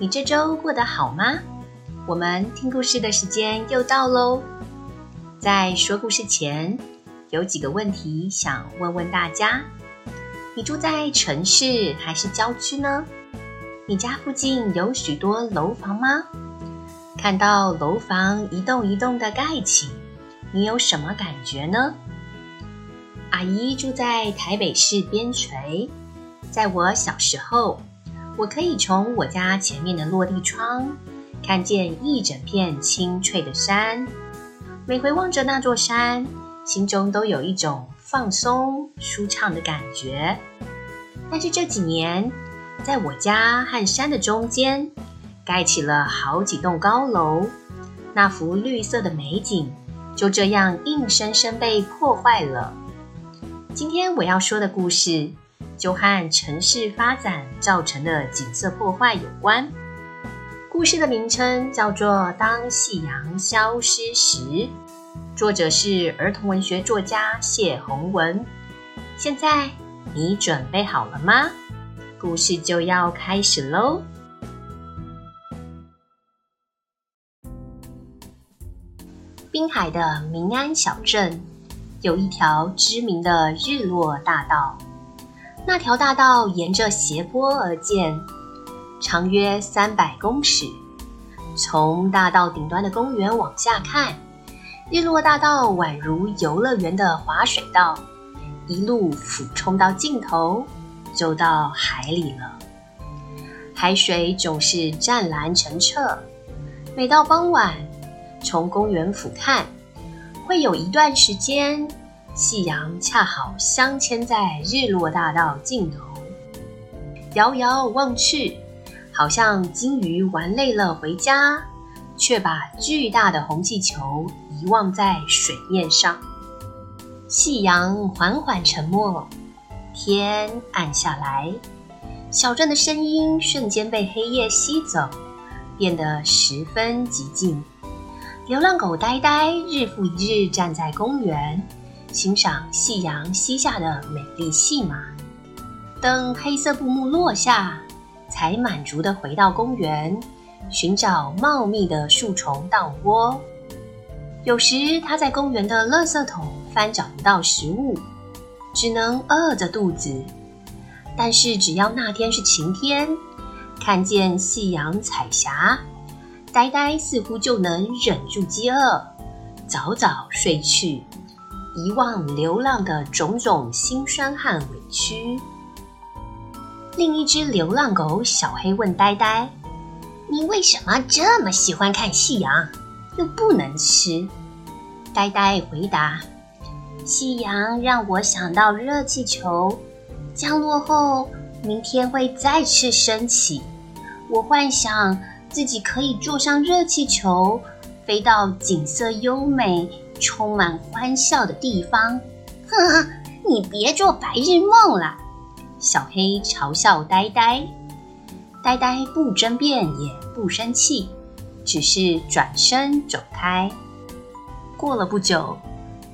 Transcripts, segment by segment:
你这周过得好吗？我们听故事的时间又到喽。在说故事前，有几个问题想问问大家：你住在城市还是郊区呢？你家附近有许多楼房吗？看到楼房一栋一栋的盖起，你有什么感觉呢？阿姨住在台北市边陲，在我小时候。我可以从我家前面的落地窗看见一整片青翠的山，每回望着那座山，心中都有一种放松舒畅的感觉。但是这几年，在我家和山的中间，盖起了好几栋高楼，那幅绿色的美景就这样硬生生被破坏了。今天我要说的故事。就和城市发展造成的景色破坏有关。故事的名称叫做《当夕阳消失时》，作者是儿童文学作家谢宏文。现在你准备好了吗？故事就要开始喽！滨海的民安小镇有一条知名的日落大道。那条大道沿着斜坡而建，长约三百公尺。从大道顶端的公园往下看，日落大道宛如游乐园的滑水道，一路俯冲到尽头，就到海里了。海水总是湛蓝澄澈。每到傍晚，从公园俯瞰，会有一段时间。夕阳恰好镶嵌在日落大道尽头，遥遥望去，好像金鱼玩累了回家，却把巨大的红气球遗忘在水面上。夕阳缓缓沉没，天暗下来，小镇的声音瞬间被黑夜吸走，变得十分寂静。流浪狗呆呆日复一日站在公园。欣赏夕阳西下的美丽戏码，等黑色布幕落下，才满足的回到公园，寻找茂密的树丛当窝。有时他在公园的垃圾桶翻找不到食物，只能饿着肚子。但是只要那天是晴天，看见夕阳彩霞，呆呆似乎就能忍住饥饿，早早睡去。遗忘流浪的种种辛酸和委屈。另一只流浪狗小黑问呆呆：“你为什么这么喜欢看夕阳，又不能吃？”呆呆回答：“夕阳让我想到热气球降落后，明天会再次升起。我幻想自己可以坐上热气球，飞到景色优美。”充满欢笑的地方，呵呵，你别做白日梦了。小黑嘲笑呆呆，呆呆不争辩也不生气，只是转身走开。过了不久，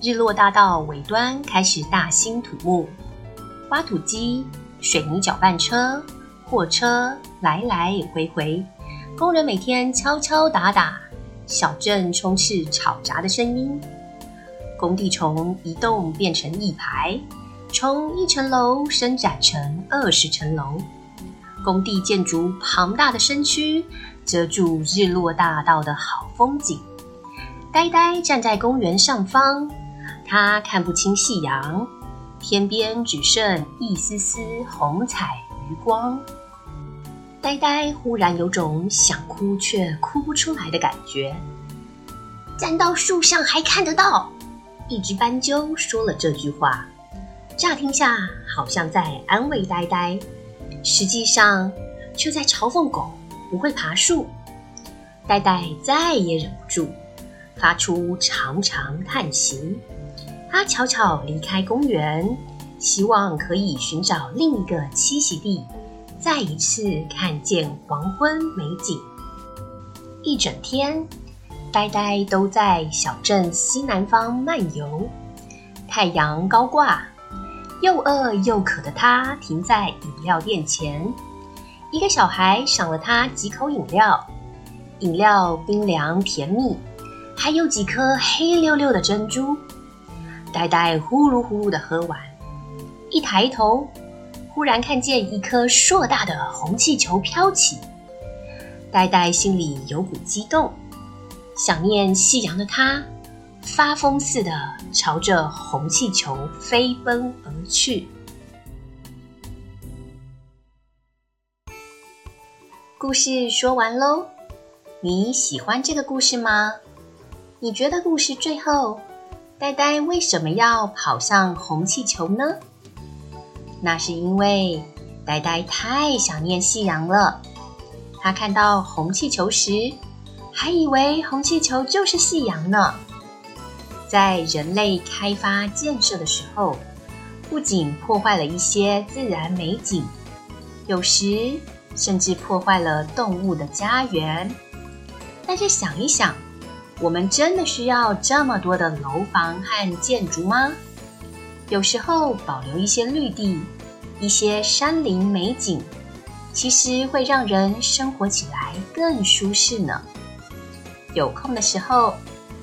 日落大道尾端开始大兴土木，挖土机、水泥搅拌车、货车来来回回，工人每天敲敲打打。小镇充斥吵杂的声音，工地从一栋变成一排，从一层楼伸展成二十层楼。工地建筑庞大的身躯遮住日落大道的好风景。呆呆站在公园上方，他看不清夕阳，天边只剩一丝丝红彩余光。呆呆忽然有种想哭却哭不出来的感觉。站到树上还看得到，一只斑鸠说了这句话，乍听下好像在安慰呆呆，实际上却在嘲讽狗不会爬树。呆呆再也忍不住，发出长长叹息。他悄悄离开公园，希望可以寻找另一个栖息地，再一次看见黄昏美景。一整天，呆呆都在小镇西南方漫游。太阳高挂，又饿又渴的他停在饮料店前。一个小孩赏了他几口饮料，饮料冰凉甜蜜，还有几颗黑溜溜的珍珠。呆呆呼噜呼噜的喝完，一抬头，忽然看见一颗硕大的红气球飘起。呆呆心里有股激动，想念夕阳的他，发疯似的朝着红气球飞奔而去。故事说完喽，你喜欢这个故事吗？你觉得故事最后？呆呆为什么要跑向红气球呢？那是因为呆呆太想念夕阳了。他看到红气球时，还以为红气球就是夕阳呢。在人类开发建设的时候，不仅破坏了一些自然美景，有时甚至破坏了动物的家园。但是想一想。我们真的需要这么多的楼房和建筑吗？有时候保留一些绿地、一些山林美景，其实会让人生活起来更舒适呢。有空的时候，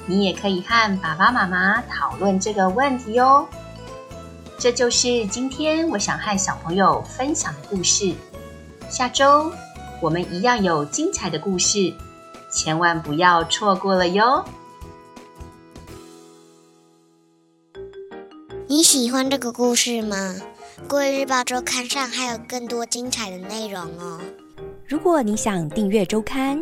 你也可以和爸爸妈妈讨论这个问题哦。这就是今天我想和小朋友分享的故事。下周我们一样有精彩的故事。千万不要错过了哟！你喜欢这个故事吗？国语日报周刊上还有更多精彩的内容哦。如果你想订阅周刊，